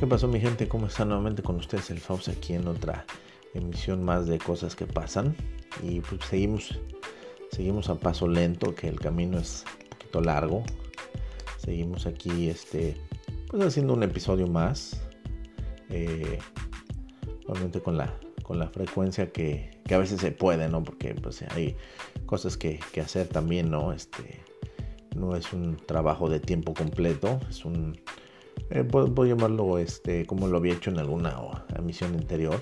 ¿Qué pasó mi gente? ¿Cómo están nuevamente con ustedes? El Faust aquí en otra emisión más de cosas que pasan. Y pues seguimos, seguimos a paso lento, que el camino es un poquito largo. Seguimos aquí este, pues haciendo un episodio más. Eh, obviamente con la, con la frecuencia que, que, a veces se puede, ¿no? Porque pues hay cosas que, que hacer también, ¿no? Este, no es un trabajo de tiempo completo, es un eh, puedo, llamarlo este, como lo había hecho en alguna emisión anterior.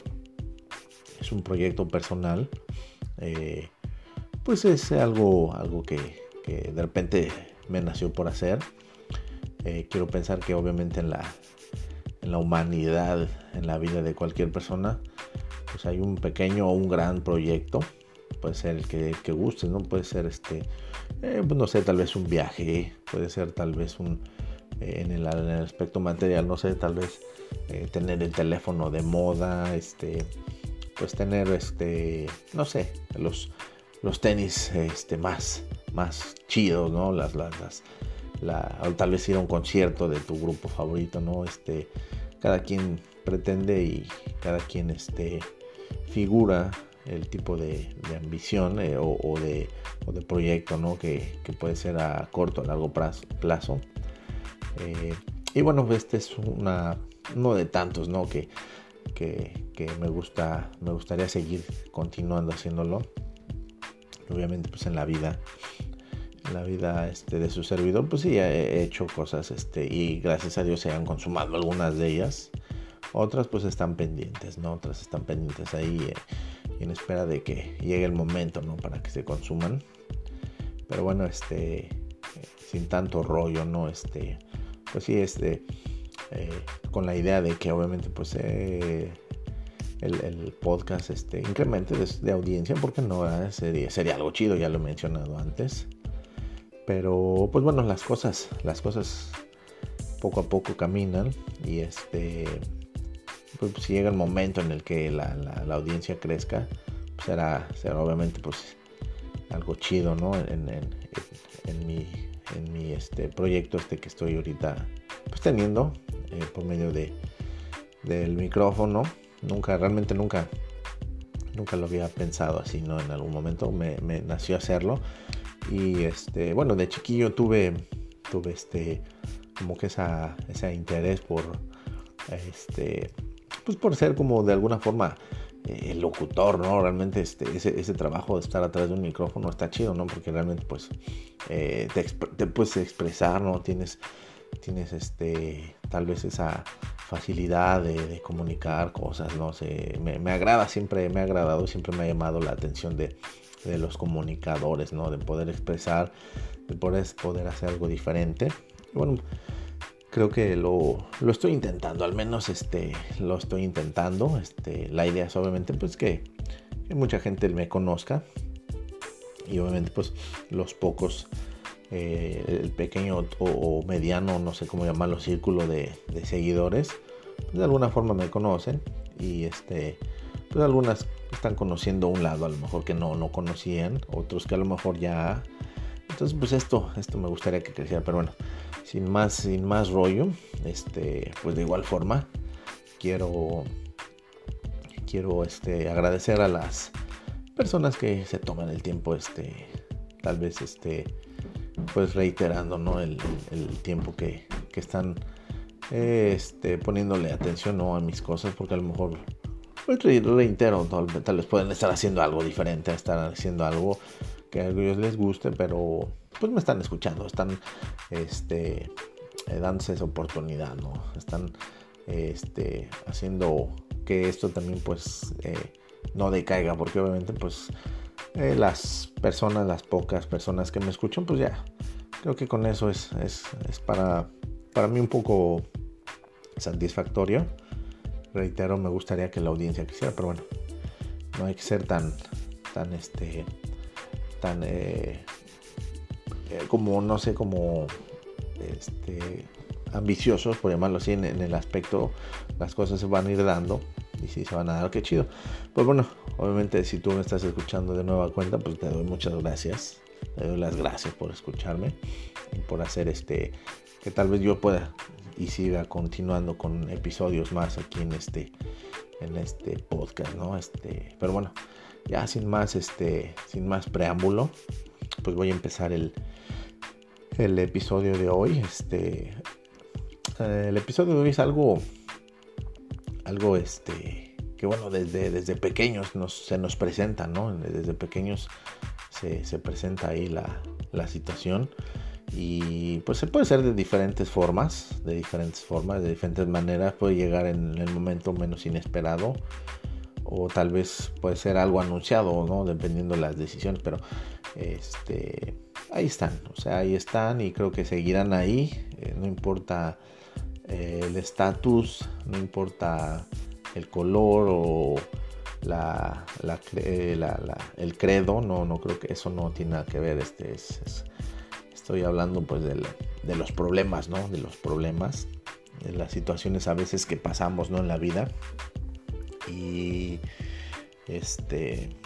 Es un proyecto personal. Eh, pues es algo, algo que, de repente me nació por hacer. Eh, quiero pensar que obviamente en la, en la humanidad, en la vida de cualquier persona, pues hay un pequeño o un gran proyecto. Puede ser el que, guste, ¿no? Puede ser este, pues no sé, tal vez un viaje, puede ser tal vez un, en el, aspecto material, no sé, tal vez eh, tener el teléfono de moda, este, pues tener, este, no sé, los, los tenis, este, más, más chidos, ¿no? Las, las, la, o tal vez ir a un concierto de tu grupo favorito, ¿no? Este, cada quien pretende y cada quien, este, figura el tipo de, ambición eh, o, de, o, de, proyecto ¿no? que, que, puede ser a corto o largo plazo eh, y bueno, este es una, uno de tantos, ¿no? Que, que, me, gusta, me gustaría seguir continuando haciéndolo. Obviamente, pues en la vida, en la vida este, de su servidor, pues sí, he hecho cosas este, y gracias a Dios se han consumado algunas de ellas. Otras pues están pendientes, ¿no? Otras están pendientes ahí eh, en espera de que llegue el momento, ¿no? Para que se consuman. Pero bueno, este, eh, sin tanto rollo, ¿no? Este, pues sí, este, eh, con la idea de que obviamente pues eh, el, podcast este, incremente de, audiencia, porque no sería, algo chido, ya lo he mencionado antes. Pero pues bueno, las cosas, las cosas poco a poco caminan y este, pues, si llega el momento en el que la, audiencia crezca, pues, será, será obviamente pues algo chido, ¿no? En, en mi en mi este proyecto este que estoy ahorita pues teniendo eh, por medio de del micrófono nunca realmente nunca nunca lo había pensado así no en algún momento me, nació hacerlo y este bueno de chiquillo tuve tuve este como que esa ese interés por este pues por ser como de alguna forma eh, el locutor, ¿no? Realmente este, ese, trabajo de estar atrás de un micrófono está chido, ¿no? Porque realmente pues eh, te, puedes expresar, ¿no? Tienes, tienes este, tal vez esa facilidad de, comunicar cosas, ¿no? sé me, agrada, siempre me ha agradado, siempre me ha llamado la atención de, los comunicadores, ¿no? De poder expresar, de poder, poder hacer algo diferente. bueno, creo que lo, estoy intentando, al menos este, lo estoy intentando. Este, la idea es obviamente pues que, mucha gente me conozca y obviamente pues los pocos, eh, el pequeño o, mediano, no sé cómo llamarlo, círculo de, seguidores, pues, de alguna forma me conocen y este, pues algunas están conociendo un lado a lo mejor que no, no conocían, otros que a lo mejor ya... Entonces pues esto, esto me gustaría que creciera, pero bueno sin más, sin más rollo, este, pues de igual forma, quiero, quiero este, agradecer a las personas que se toman el tiempo, este, tal vez, este, pues reiterando, ¿no? El, tiempo que, que están, este, poniéndole atención, ¿no? A mis cosas, porque a lo mejor pues reitero, tal, tal vez pueden estar haciendo algo diferente, estar haciendo algo que a ellos les guste, pero pues me están escuchando, están este, eh, dándose esa oportunidad, ¿no? Están este, haciendo que esto también pues eh, no decaiga, porque obviamente pues eh, las personas, las pocas personas que me escuchan, pues ya, creo que con eso es, es, es para, para mí un poco satisfactorio. Reitero, me gustaría que la audiencia quisiera, pero bueno, no hay que ser tan, tan, este, tan eh, como, no sé, como este, ambiciosos, por llamarlo así, en, el aspecto, las cosas se van a ir dando y si se van a dar, qué chido. Pues bueno, obviamente si tú me estás escuchando de nueva cuenta, pues te doy muchas gracias. Te doy las gracias por escucharme y por hacer este, que tal vez yo pueda y siga continuando con episodios más aquí en este en este podcast, ¿no? Este, pero bueno, ya sin más este sin más preámbulo, pues voy a empezar el el episodio de hoy. Este el episodio de hoy es algo algo este que bueno desde, desde pequeños se nos presenta, ¿no? Desde pequeños se, se presenta ahí la, la situación y pues se puede hacer de diferentes formas, de diferentes formas, de diferentes maneras, puede llegar en el momento menos inesperado o tal vez puede ser algo anunciado, ¿no? Dependiendo de las decisiones, pero este ahí están, o sea, ahí están y creo que seguirán ahí, eh, no importa el estatus, no importa el color o la, el credo, no, no creo que eso no tiene nada que ver, este es Estoy hablando pues de, los problemas, ¿no? De los problemas, de las situaciones a veces que pasamos, ¿no? En la vida. Y este,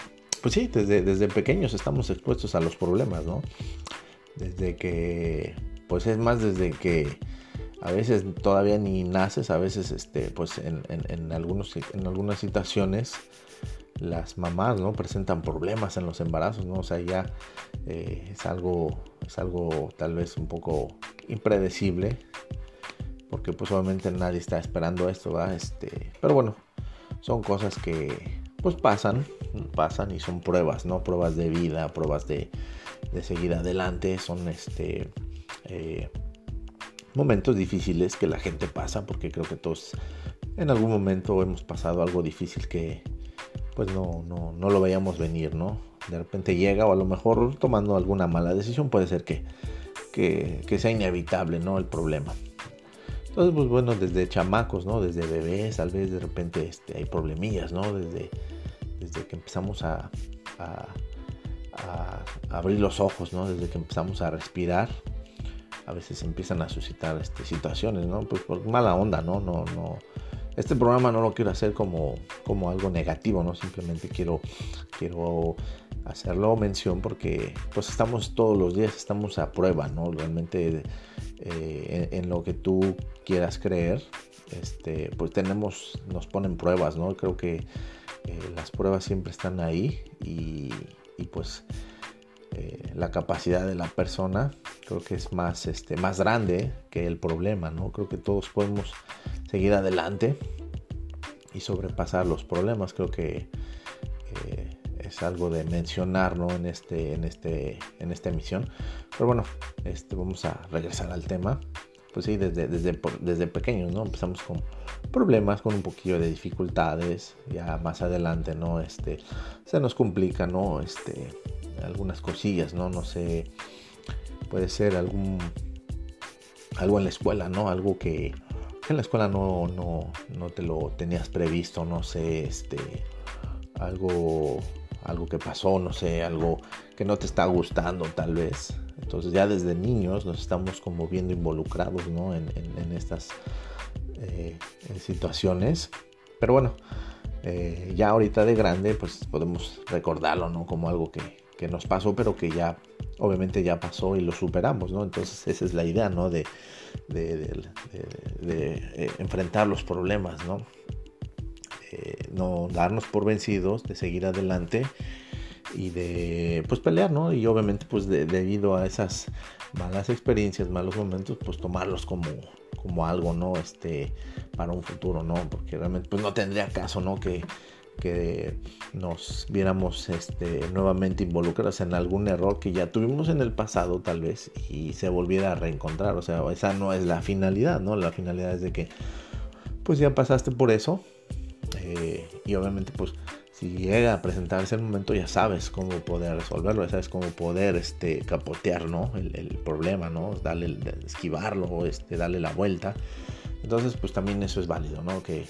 pues sí, desde, desde pequeños estamos expuestos a los problemas, ¿no? Desde que, pues es más desde que a veces todavía ni naces, a veces este, pues en, en, algunos, en algunas situaciones las mamás no presentan problemas en los embarazos, ¿no? O sea, ya eh, es algo es algo tal vez un poco impredecible porque pues obviamente nadie está esperando esto, ¿verdad? Este, pero bueno, son cosas que pues pasan, pasan y son pruebas, ¿no? Pruebas de vida, pruebas de, seguir adelante, son este eh, momentos difíciles que la gente pasa porque creo que todos en algún momento hemos pasado algo difícil que pues no, no, no lo veíamos venir, ¿no? De repente llega o a lo mejor tomando alguna mala decisión puede ser que, que, sea inevitable, ¿no? El problema. Entonces, pues bueno, desde chamacos, ¿no? Desde bebés, tal vez de repente este, hay problemillas, ¿no? Desde, desde que empezamos a, a, abrir los ojos, ¿no? Desde que empezamos a respirar, a veces empiezan a suscitar este, situaciones, ¿no? Pues por mala onda, ¿no? No, no, este programa no lo quiero hacer como, como algo negativo, ¿no? Simplemente quiero, quiero hacerlo mención porque pues estamos todos los días, estamos a prueba, ¿no? Realmente eh, en, lo que tú quieras creer, este, pues tenemos, nos ponen pruebas, ¿no? Creo que eh, las pruebas siempre están ahí y, y pues eh, la capacidad de la persona creo que es más, este, más grande que el problema, ¿no? Creo que todos podemos seguir adelante y sobrepasar los problemas. Creo que eh, es algo de mencionar en, este, en, este, en esta emisión. Pero bueno, este, vamos a regresar al tema. Pues sí, desde, desde, desde pequeños, ¿no? Empezamos con problemas, con un poquillo de dificultades. Ya más adelante, ¿no? Este, se nos complica, ¿no? Este, algunas cosillas, ¿no? No sé, puede ser algún, algo en la escuela, ¿no? Algo que, en la escuela no, no, no te lo tenías previsto, no sé, este, algo, algo que pasó, no sé, algo que no te está gustando tal vez. Entonces ya desde niños nos estamos como viendo involucrados, ¿no? En, estas eh, situaciones. Pero bueno, eh, ya ahorita de grande, pues podemos recordarlo, ¿no? Como algo que, que nos pasó, pero que ya obviamente ya pasó y lo superamos, ¿no? Entonces esa es la idea, ¿no? De, de, eh, enfrentar los problemas, ¿no? No darnos por vencidos, de seguir adelante y de pues pelear, ¿no? Y obviamente pues debido a esas malas experiencias, malos momentos, pues tomarlos como, como algo, ¿no? Este, para un futuro, ¿no? Porque realmente pues no tendría caso, ¿no? Que que nos viéramos este, nuevamente involucrados en algún error que ya tuvimos en el pasado tal vez y se volviera a reencontrar. O sea, esa no es la finalidad, ¿no? La finalidad es de que pues ya pasaste por eso eh, y obviamente pues si llega a presentarse el momento ya sabes cómo poder resolverlo, ya sabes cómo poder este, capotear ¿no? el, problema, ¿no? Darle, esquivarlo, este, darle la vuelta. Entonces pues también eso es válido, ¿no? Que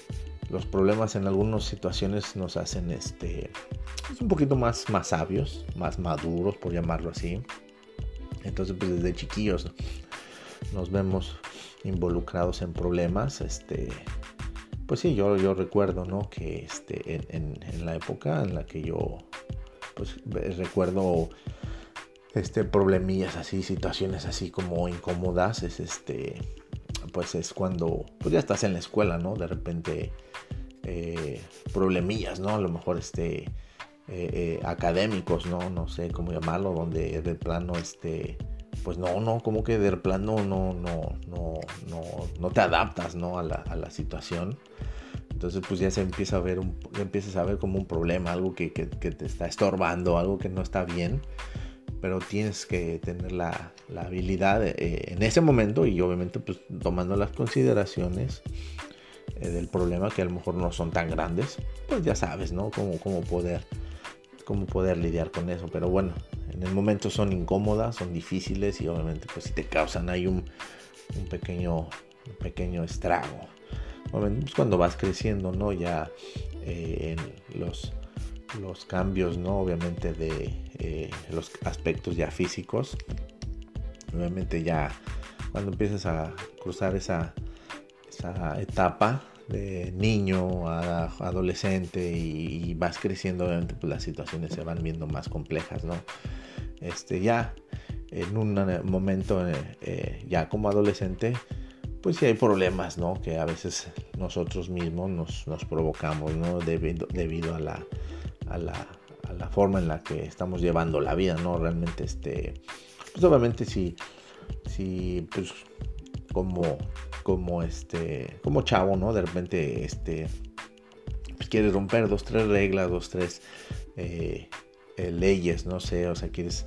los problemas en algunas situaciones nos hacen este, pues, un poquito más, más sabios, más maduros, por llamarlo así. Entonces, pues desde chiquillos nos vemos involucrados en problemas. Este, pues sí, yo, yo recuerdo, ¿no? Que este, en, la época en la que yo, pues recuerdo este problemillas así, situaciones así como incómodas, es este pues es cuando pues ya estás en la escuela, ¿no? De repente eh, problemillas, ¿no? A lo mejor este eh, académicos, ¿no? No sé cómo llamarlo, donde de plano este pues no, no, como que de plano no, no, no, no, no te adaptas, ¿no? A la, a la situación. Entonces pues ya se empieza a ver, un, empiezas a ver como un problema, algo que, que, te está estorbando, algo que no está bien, pero tienes que tener la, la habilidad eh, en ese momento y obviamente pues tomando las consideraciones eh, del problema que a lo mejor no son tan grandes, pues ya sabes, ¿no? Cómo, cómo, poder, cómo poder lidiar con eso, pero bueno, en el momento son incómodas, son difíciles y obviamente pues si te causan ahí un, un pequeño, un pequeño estrago pues, cuando vas creciendo, ¿no? Ya eh, en los, los cambios, ¿no? Obviamente de eh, los aspectos ya físicos. Obviamente ya cuando empiezas a cruzar esa, esa etapa de niño a adolescente y, vas creciendo, obviamente pues las situaciones se van viendo más complejas, ¿no? Este, ya en un momento, eh, ya como adolescente, pues sí hay problemas, ¿no? Que a veces nosotros mismos nos, provocamos, ¿no? Debido, debido a, la, a, la, a, la, forma en la que estamos llevando la vida, ¿no? Realmente, este, pues obviamente si, si pues como, como este, como chavo, ¿no? De repente, este, pues quieres romper dos, tres reglas, dos, tres eh, eh, leyes, no sé, o sea, quieres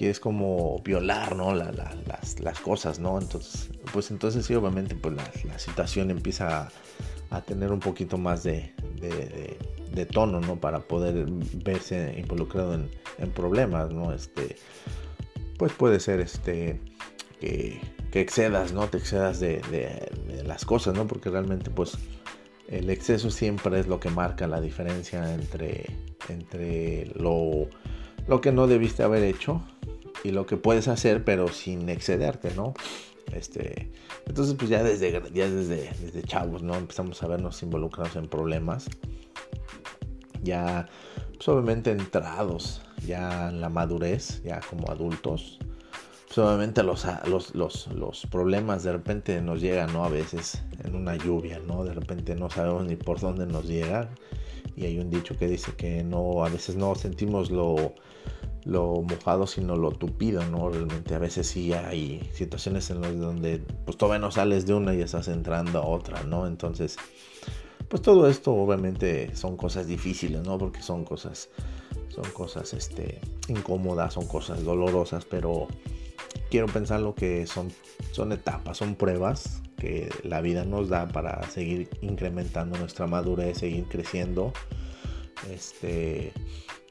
quieres como violar, ¿no? las, las, cosas, ¿no? Entonces, pues entonces sí, obviamente, pues la, situación empieza a, tener un poquito más de, de, tono, ¿no? Para poder verse involucrado en, en, problemas, ¿no? Este, pues puede ser, este, que, que excedas, ¿no? Te excedas de, las cosas, ¿no? Porque realmente, pues, el exceso siempre es lo que marca la diferencia entre, entre lo, lo que no debiste haber hecho y lo que puedes hacer, pero sin excederte, ¿no? Este, entonces, pues ya desde, ya desde, desde chavos, ¿no? Empezamos a vernos involucrados en problemas. Ya, pues obviamente entrados ya en la madurez, ya como adultos. Pues obviamente los, los, los, los problemas de repente nos llegan, ¿no? A veces en una lluvia, ¿no? De repente no sabemos ni por dónde nos llega. Y hay un dicho que dice que no, a veces no sentimos lo lo mojado sino lo tupido, ¿no? Realmente a veces sí hay situaciones en las donde pues todavía no sales de una y estás entrando a otra, ¿no? Entonces, pues todo esto obviamente son cosas difíciles, ¿no? Porque son cosas, son cosas, este, incómodas, son cosas dolorosas, pero quiero pensar lo que son, son etapas, son pruebas que la vida nos da para seguir incrementando nuestra madurez, seguir creciendo, este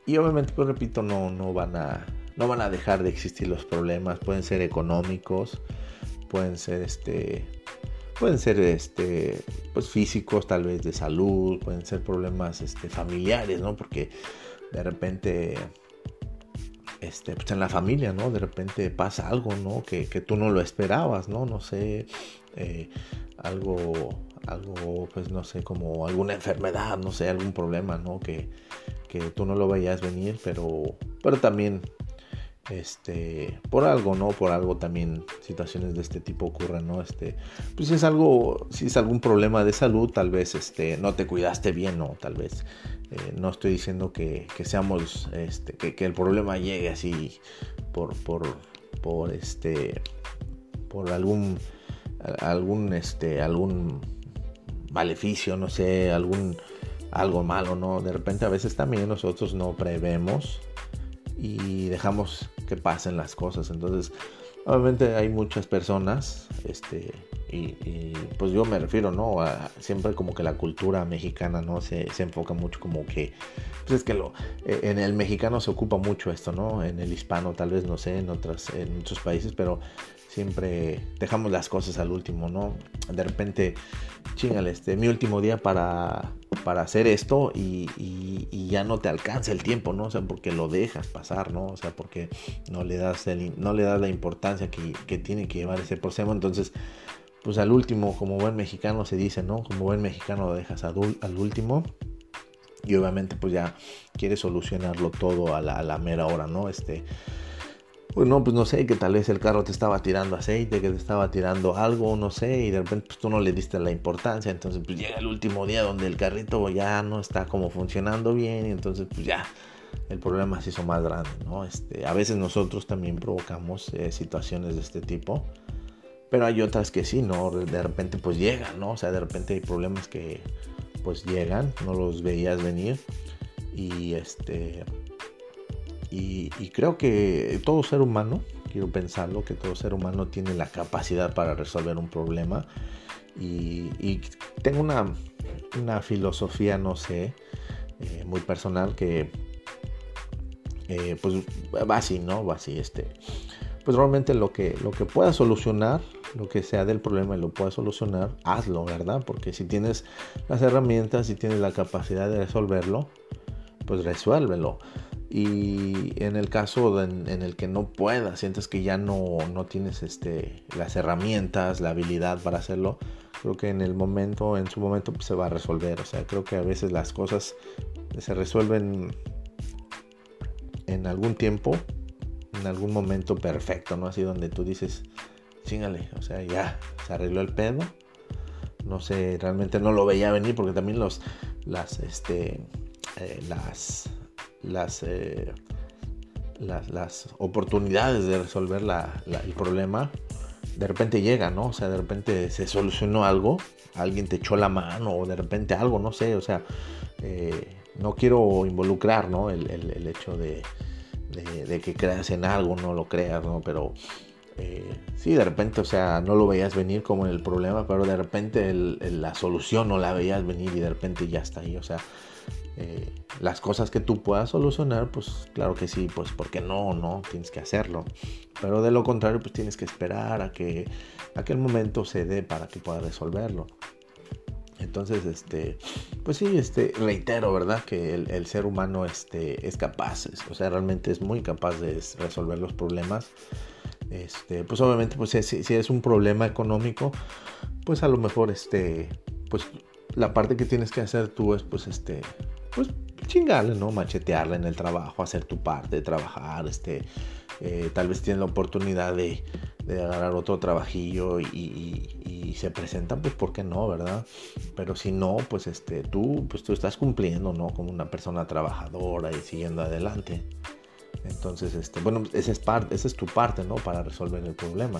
y obviamente, pues repito, no, no, van a, no van a dejar de existir los problemas. Pueden ser económicos, pueden ser este, pueden ser este, pues físicos, tal vez de salud, pueden ser problemas este, familiares, ¿no? Porque de repente, este, pues en la familia, ¿no? De repente pasa algo, ¿no? Que, que tú no lo esperabas, ¿no? No sé, eh, algo, algo, pues no sé, como alguna enfermedad, no sé, algún problema, ¿no? Que, que tú no lo veías venir, pero, pero también este por algo no por algo también situaciones de este tipo ocurren no este pues si es algo si es algún problema de salud tal vez este no te cuidaste bien no tal vez eh, no estoy diciendo que, que seamos este que, que, el problema llegue así por por por este por algún algún este algún maleficio no sé algún algo malo, ¿no? De repente a veces también nosotros no prevemos y dejamos que pasen las cosas. Entonces, obviamente hay muchas personas, este, y, pues yo me refiero, ¿no? Siempre como que la cultura mexicana, ¿no? Se, se enfoca mucho como que, pues es que lo, e, en el mexicano se ocupa mucho esto, ¿no? En el hispano tal vez, no sé, en, otras, en otros países, pero siempre dejamos las cosas al último, ¿no? De repente, chingale, este, mi último día para, para hacer esto y, ya no te alcanza el tiempo, ¿no? O sea, porque lo dejas pasar, ¿no? O sea, porque no le das, no le das la importancia que, tiene que llevar ese proceso. Entonces, pues al último, como buen mexicano se dice, ¿no? Como buen mexicano lo dejas al, último. Y obviamente pues ya quieres solucionarlo todo a la, a la mera hora, ¿no? Este, pues no, pues no sé, que tal vez el carro te estaba tirando aceite, que te estaba tirando algo, no sé, y de repente pues tú no le diste la importancia, entonces pues llega el último día donde el carrito ya no está como funcionando bien, y entonces pues ya el problema se hizo más grande, ¿no? Este, a veces nosotros también provocamos eh, situaciones de este tipo, pero hay otras que sí, ¿no? De repente pues llegan, ¿no? O sea, de repente hay problemas que pues llegan, no los veías venir, y este y, creo que todo ser humano, quiero pensarlo, que todo ser humano tiene la capacidad para resolver un problema. Y, tengo una, una, filosofía, no sé, eh, muy personal que eh, pues va así, ¿no? Va así, este. Pues realmente lo que, lo que pueda solucionar, lo que sea del problema y lo pueda solucionar, hazlo, ¿verdad? Porque si tienes las herramientas, si tienes la capacidad de resolverlo, pues resuélvelo. Y en el caso en, el que no puedas, sientes que ya no, no tienes este, las herramientas, la habilidad para hacerlo, creo que en el momento, en su momento pues, se va a resolver. O sea, creo que a veces las cosas se resuelven en algún tiempo, en algún momento perfecto, ¿no? Así donde tú dices, chingale, o sea, ya se arregló el pedo. No sé, realmente no lo veía venir porque también los, las, este, eh, las las, eh, las, oportunidades de resolver el problema, de repente llegan, ¿no? O sea, de repente se solucionó algo, alguien te echó la mano o de repente algo, no sé, o sea, eh, no quiero involucrar, ¿no? El, hecho de, que creas en algo, no lo creas, ¿no? Pero eh, sí, de repente, o sea, no lo veías venir como en el problema, pero de repente la solución no la veías venir y de repente ya está ahí, o sea, eh, las cosas que tú puedas solucionar, pues claro que sí, pues porque no, no, tienes que hacerlo. Pero de lo contrario, pues tienes que esperar a que aquel momento se dé para que puedas resolverlo. Entonces, este, pues sí, este, reitero, ¿verdad? Que el, ser humano este, es capaz, o sea, realmente es muy capaz de resolver los problemas. Este, pues obviamente, pues si, si, es un problema económico, pues a lo mejor, este, pues la parte que tienes que hacer tú es, pues, este, pues chingarle, ¿no? Machetearle en el trabajo, hacer tu parte, trabajar, este, eh, tal vez tienes la oportunidad de, agarrar otro trabajillo y, se presentan, pues, ¿por qué no, verdad? Pero si no, pues, este, tú, pues, tú estás cumpliendo, ¿no? Como una persona trabajadora y siguiendo adelante. Entonces, este, bueno, esa es, parte, esa es tu parte, ¿no? Para resolver el problema.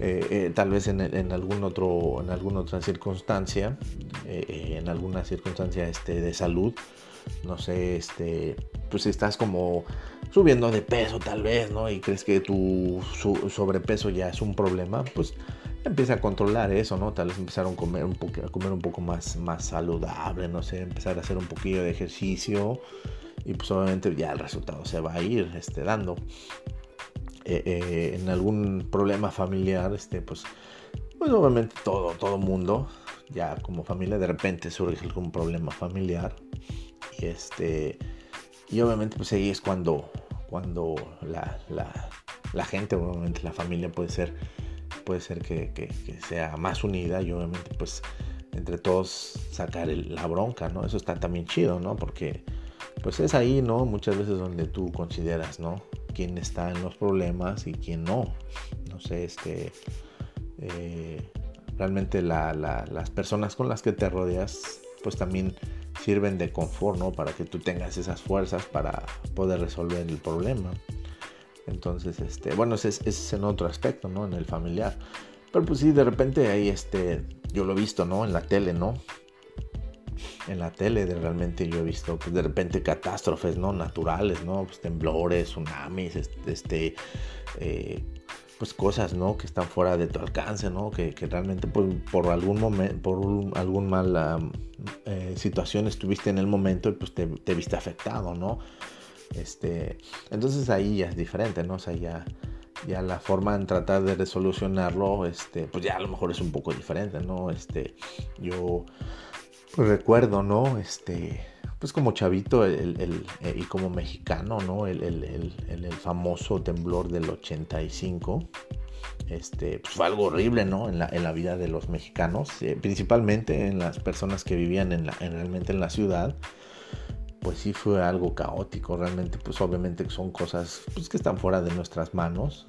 Eh, eh, tal vez en, algún otro, en alguna otra circunstancia, eh, en alguna circunstancia este, de salud, no sé, este, pues estás como subiendo de peso tal vez, ¿no? Y crees que tu sobrepeso ya es un problema, pues empieza a controlar eso, ¿no? Tal vez empezar a comer un, poco, a comer un poco más, más saludable, no sé, empezar a hacer un poquillo de ejercicio y pues obviamente ya el resultado se va a ir este, dando. Eh, eh, en algún problema familiar, este, pues, pues obviamente todo, todo mundo, ya como familia, de repente surge algún problema familiar. Y este, y obviamente pues ahí es cuando, cuando la, la, gente, obviamente la familia puede ser, puede ser que, que, sea más unida y obviamente pues entre todos sacar la bronca, ¿no? Eso está también chido, ¿no? Porque pues es ahí, ¿no? Muchas veces donde tú consideras, ¿no? quién está en los problemas y quién no. No sé, este, eh, realmente las personas con las que te rodeas, pues también sirven de confort, ¿no? Para que tú tengas esas fuerzas para poder resolver el problema. Entonces, este, bueno, ese es, en otro aspecto, ¿no? En el familiar. Pero pues sí, de repente ahí, este, yo lo he visto, ¿no? En la tele, ¿no? en la tele de realmente yo he visto pues, de repente catástrofes no naturales no pues, temblores tsunamis este eh, pues cosas no que están fuera de tu alcance no que, realmente pues, por algún momento por algún mala eh, situación estuviste en el momento y pues te, viste afectado no este entonces ahí ya es diferente no o sea ya ya la forma en tratar de resolucionarlo, este, pues ya a lo mejor es un poco diferente, ¿no? Este, yo recuerdo, ¿no? Este, pues como chavito el, eh, y como mexicano, ¿no? El, el, famoso temblor del 85. Este, pues fue algo horrible, ¿no? En la, en la vida de los mexicanos, eh, principalmente en las personas que vivían en la, realmente en la ciudad. pues sí fue algo caótico, realmente, pues obviamente son cosas pues, que están fuera de nuestras manos.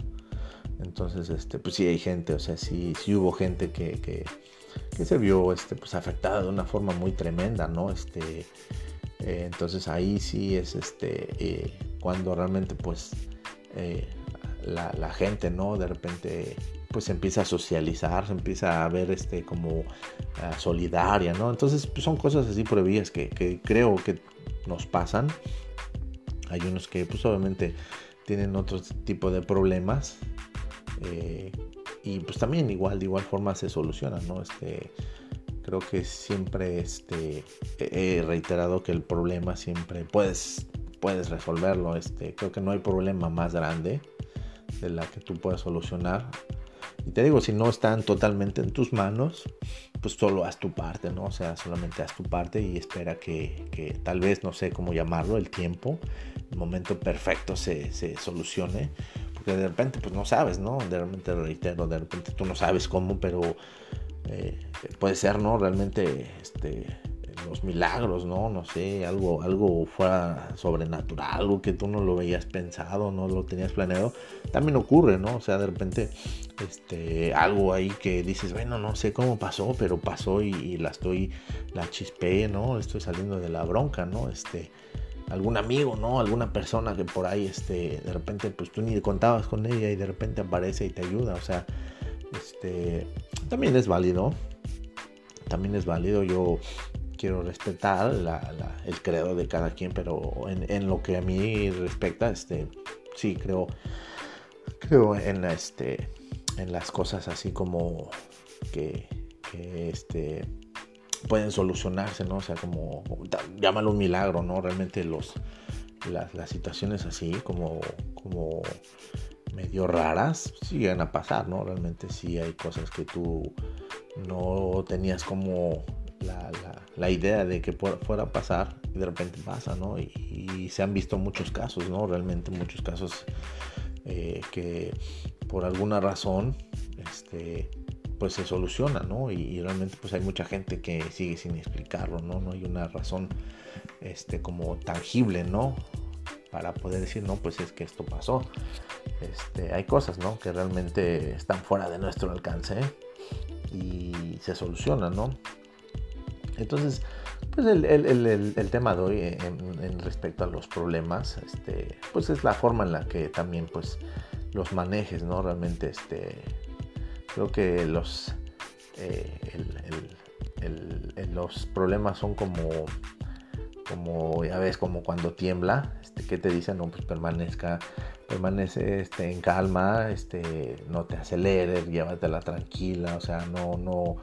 Entonces, este, pues sí hay gente, o sea, sí, sí hubo gente que, que, se vio este, pues, afectada de una forma muy tremenda, ¿no? Este, eh, entonces ahí sí es este, eh, cuando realmente pues eh, la, gente, ¿no? De repente pues empieza a socializar, se empieza a ver este como solidaria, ¿no? Entonces pues, son cosas así prohibidas que, creo que nos pasan. Hay unos que pues obviamente tienen otro tipo de problemas y pues también igual de igual forma se solucionan, ¿no? Este, creo que siempre este, he reiterado que el problema siempre puedes, puedes resolverlo. Este, creo que no hay problema más grande de la que tú puedas solucionar. Y te digo, si no están totalmente en tus manos, pues solo haz tu parte, ¿no? O sea, solamente haz tu parte y espera que, que tal vez, no sé cómo llamarlo, el tiempo, el momento perfecto se, se, solucione. Porque de repente, pues no sabes, ¿no? De repente, reitero, de repente tú no sabes cómo, pero eh, puede ser, ¿no? Realmente, este los milagros, ¿no? No sé, algo, algo fuera sobrenatural, algo que tú no lo veías pensado, no lo tenías planeado, también ocurre, ¿no? O sea, de repente, este, algo ahí que dices, bueno, no sé cómo pasó, pero pasó y, la estoy, la chispé, ¿no? Estoy saliendo de la bronca, ¿no? Este, algún amigo, ¿no? Alguna persona que por ahí, este, de repente, pues tú ni contabas con ella y de repente aparece y te ayuda, o sea, este, también es válido, también es válido, yo quiero respetar el credo de cada quien, pero en, lo que a mí respecta, este, sí creo, creo en, este, en las cosas así como que, este, pueden solucionarse, ¿no? O sea, como, llámalo un milagro, ¿no? Realmente los, las, las situaciones así como, como medio raras siguen a pasar, ¿no? Realmente sí hay cosas que tú no tenías como la, idea de que fuera a pasar y de repente pasa, ¿no? Y, se han visto muchos casos, ¿no? Realmente muchos casos eh, que por alguna razón, este, pues se soluciona, ¿no? Y, realmente pues hay mucha gente que sigue sin explicarlo, ¿no? No hay una razón, este, como tangible, ¿no? Para poder decir, no, pues es que esto pasó. Este, hay cosas, ¿no? Que realmente están fuera de nuestro alcance y se solucionan, ¿no? Entonces, pues el, tema de hoy en, respecto a los problemas, este, pues es la forma en la que también pues los manejes, ¿no? Realmente, este, creo que los, eh, los problemas son como, como, ya ves, como cuando tiembla, ¿qué te dicen? No, pues permanezca, permanece este, en calma, este, no te aceleres, llévatela tranquila, o sea, no, no,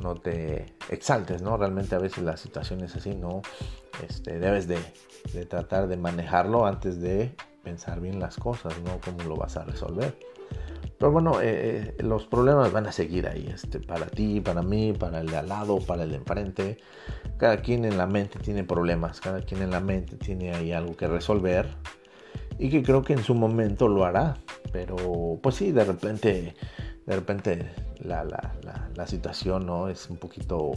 no te exaltes, ¿no? Realmente a veces la situación es así, ¿no? Este, debes de, tratar de manejarlo antes de pensar bien las cosas, ¿no? Cómo lo vas a resolver. Pero bueno, eh, eh, los problemas van a seguir ahí, este, para ti, para mí, para el de al lado, para el de enfrente. Cada quien en la mente tiene problemas, cada quien en la mente tiene ahí algo que resolver y que creo que en su momento lo hará. Pero pues sí, de repente de repente la, la, situación ¿no? es un poquito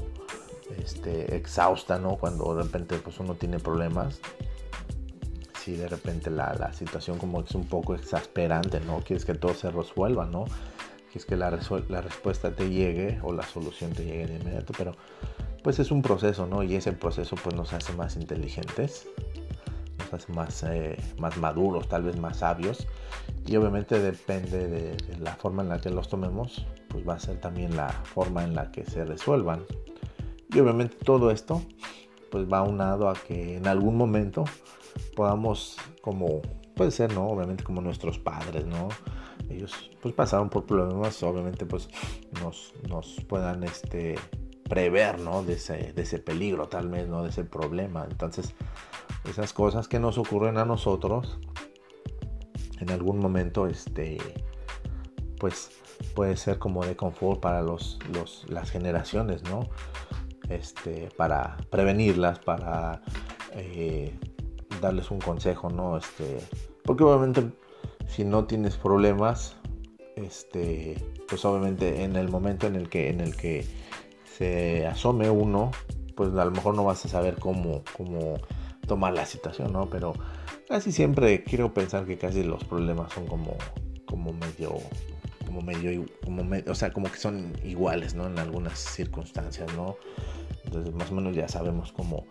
este, exhausta, ¿no? Cuando de repente pues, uno tiene problemas. Si de repente la, situación como es un poco exasperante, ¿no? Quieres que todo se resuelva, ¿no? Quieres que la, la respuesta te llegue o la solución te llegue de inmediato, pero pues es un proceso, ¿no? Y ese proceso pues nos hace más inteligentes, nos hace más, eh, más maduros, tal vez más sabios y obviamente depende de, la forma en la que los tomemos, pues va a ser también la forma en la que se resuelvan. Y obviamente todo esto pues va unado a que en algún momento podamos como puede ser, ¿no? Obviamente como nuestros padres, ¿no? Ellos pues pasaron por problemas, obviamente pues nos, nos puedan este prever, ¿no? De ese, de ese peligro tal vez, ¿no? De ese problema. Entonces, esas cosas que nos ocurren a nosotros, en algún momento este pues puede ser como de confort para los, las generaciones no este para prevenirlas para eh, darles un consejo no este porque obviamente si no tienes problemas este pues obviamente en el momento en el que en el que se asome uno pues a lo mejor no vas a saber cómo cómo tomar la situación, ¿no? Pero casi siempre quiero pensar que casi los problemas son como, como medio, como medio, como o sea, como que son iguales, ¿no? En algunas circunstancias, ¿no? Entonces más o menos ya sabemos cómo,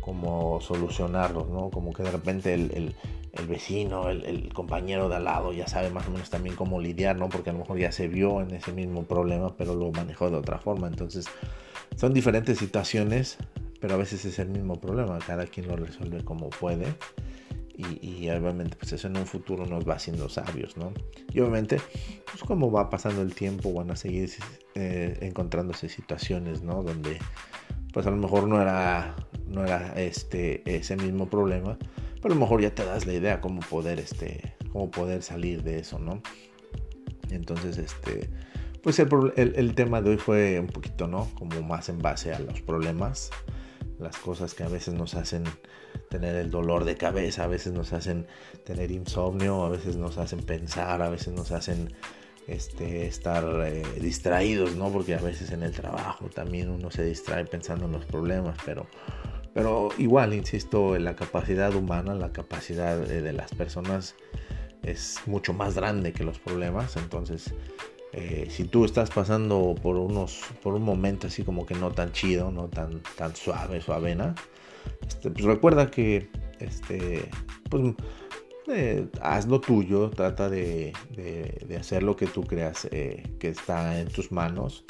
cómo solucionarlos, ¿no? Como que de repente el, el, vecino, el, el, compañero de al lado ya sabe más o menos también cómo lidiar, ¿no? Porque a lo mejor ya se vio en ese mismo problema, pero lo manejó de otra forma. Entonces son diferentes situaciones, pero a veces es el mismo problema, cada quien lo resuelve como puede. Y, obviamente pues eso en un futuro nos va haciendo sabios, ¿no? Y obviamente pues como va pasando el tiempo van a seguir eh, encontrándose situaciones, ¿no? Donde pues a lo mejor no era, no era este, ese mismo problema, pero a lo mejor ya te das la idea cómo poder, este, cómo poder salir de eso, ¿no? Entonces, este, pues el, el, tema de hoy fue un poquito, ¿no? Como más en base a los problemas, las cosas que a veces nos hacen tener el dolor de cabeza, a veces nos hacen tener insomnio, a veces nos hacen pensar, a veces nos hacen este, estar eh, distraídos, ¿no? Porque a veces en el trabajo también uno se distrae pensando en los problemas, pero, pero igual, insisto, la capacidad humana, la capacidad de las personas es mucho más grande que los problemas, entonces eh, si tú estás pasando por unos por un momento así como que no tan chido no tan tan suave suavena este, pues recuerda que este pues eh, haz lo tuyo trata de, de, hacer lo que tú creas eh, que está en tus manos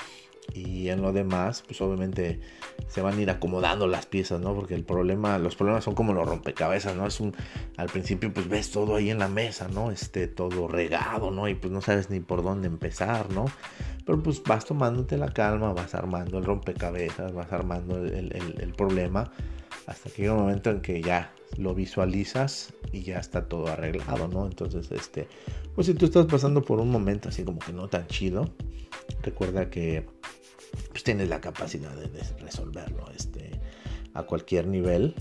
y en lo demás, pues obviamente se van a ir acomodando las piezas, ¿no? Porque el problema, los problemas son como los rompecabezas, ¿no? Es un, al principio pues ves todo ahí en la mesa, ¿no? Este, todo regado, ¿no? Y pues no sabes ni por dónde empezar, ¿no? Pero pues vas tomándote la calma, vas armando el rompecabezas, vas armando el, problema, hasta que llega un momento en que ya lo visualizas y ya está todo arreglado, ¿no? Entonces, este, pues si tú estás pasando por un momento así como que no tan chido, recuerda que pues tienes la capacidad de, resolverlo este, a cualquier nivel.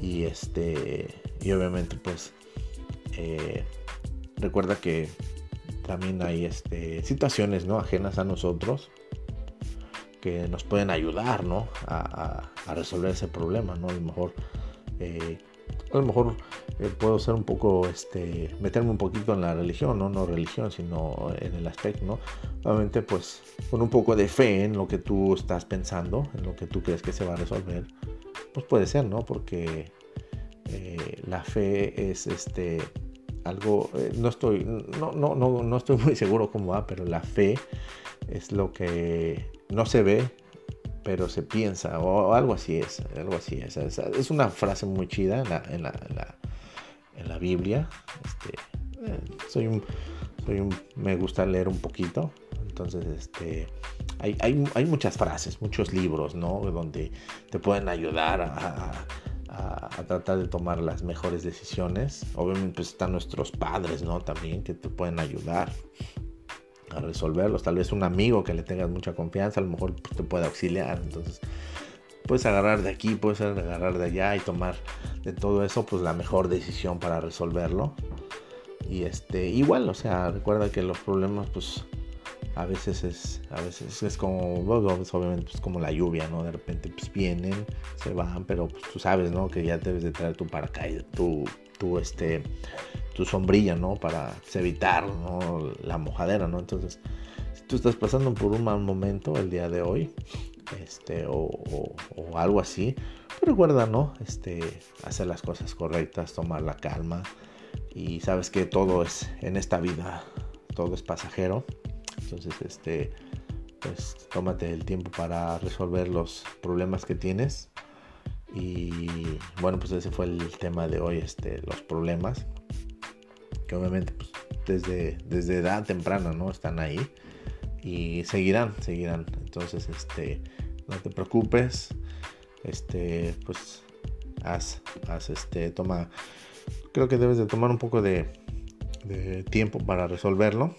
Y este y obviamente pues eh, recuerda que también hay este, situaciones no ajenas a nosotros que nos pueden ayudar ¿no? a, resolver ese problema no a lo mejor eh, a lo mejor eh, puedo ser un poco, este, meterme un poquito en la religión, ¿no? No religión, sino en el aspecto, ¿no? Obviamente, pues, con un poco de fe en lo que tú estás pensando, en lo que tú crees que se va a resolver, pues puede ser, ¿no? Porque eh, la fe es, este, algo, eh, no estoy, no, no, no, no estoy muy seguro cómo va, pero la fe es lo que no se ve, pero se piensa, o algo así es, algo así es. Es, una frase muy chida en la, en la, Biblia. Este, eh, soy, un, soy un, me gusta leer un poquito, entonces este, hay, hay, muchas frases, muchos libros, ¿no? Donde te pueden ayudar a, a, tratar de tomar las mejores decisiones. Obviamente pues, están nuestros padres, ¿no? También que te pueden ayudar a resolverlos. Tal vez un amigo que le tengas mucha confianza, a lo mejor pues, te puede auxiliar. Entonces, puedes agarrar de aquí, puedes agarrar de allá y tomar de todo eso, pues la mejor decisión para resolverlo. Y este, igual, o sea, recuerda que los problemas, pues a veces es, a veces es como, obviamente, pues como la lluvia, ¿no? De repente, pues vienen, se van, pero pues tú sabes, ¿no? Que ya debes de traer tu paracaídas, tu, tu, este, tu sombrilla, ¿no? Para evitar la mojadera, ¿no? Entonces, si tú estás pasando por un mal momento el día de hoy, este, o, algo así, pues recuerda, ¿no? Este, hacer las cosas correctas, tomar la calma y sabes que todo es en esta vida, todo es pasajero. Entonces, este, pues tómate el tiempo para resolver los problemas que tienes y bueno, pues ese fue el tema de hoy, este, los problemas. Que obviamente pues, desde, desde edad temprana, ¿no? Están ahí. Y seguirán, seguirán. Entonces, este, no te preocupes. Este, pues, haz, haz, este, toma. Creo que debes de tomar un poco de, de tiempo para resolverlo.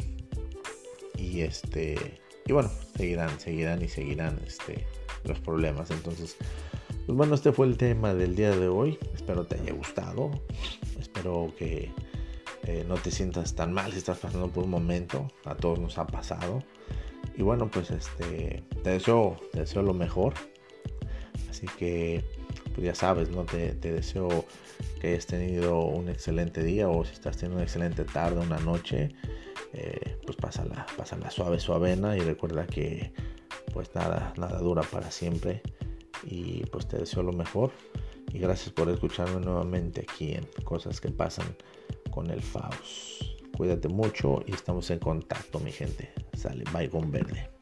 Y este, y bueno, seguirán, seguirán y seguirán, este, los problemas. Entonces, pues bueno, este fue el tema del día de hoy. Espero te haya gustado. Espero que eh, no te sientas tan mal si estás pasando por un momento. A todos nos ha pasado. Y bueno, pues este te deseo, te deseo lo mejor. Así que pues ya sabes, ¿no? Te, deseo que hayas tenido un excelente día o si estás teniendo una excelente tarde, una noche, eh, pues pásala, pásala suave, suavena y recuerda que pues nada, nada dura para siempre y pues te deseo lo mejor y gracias por escucharme nuevamente aquí en Cosas que pasan con el Faust. Cuídate mucho y estamos en contacto, mi gente. Sale, bye con verde.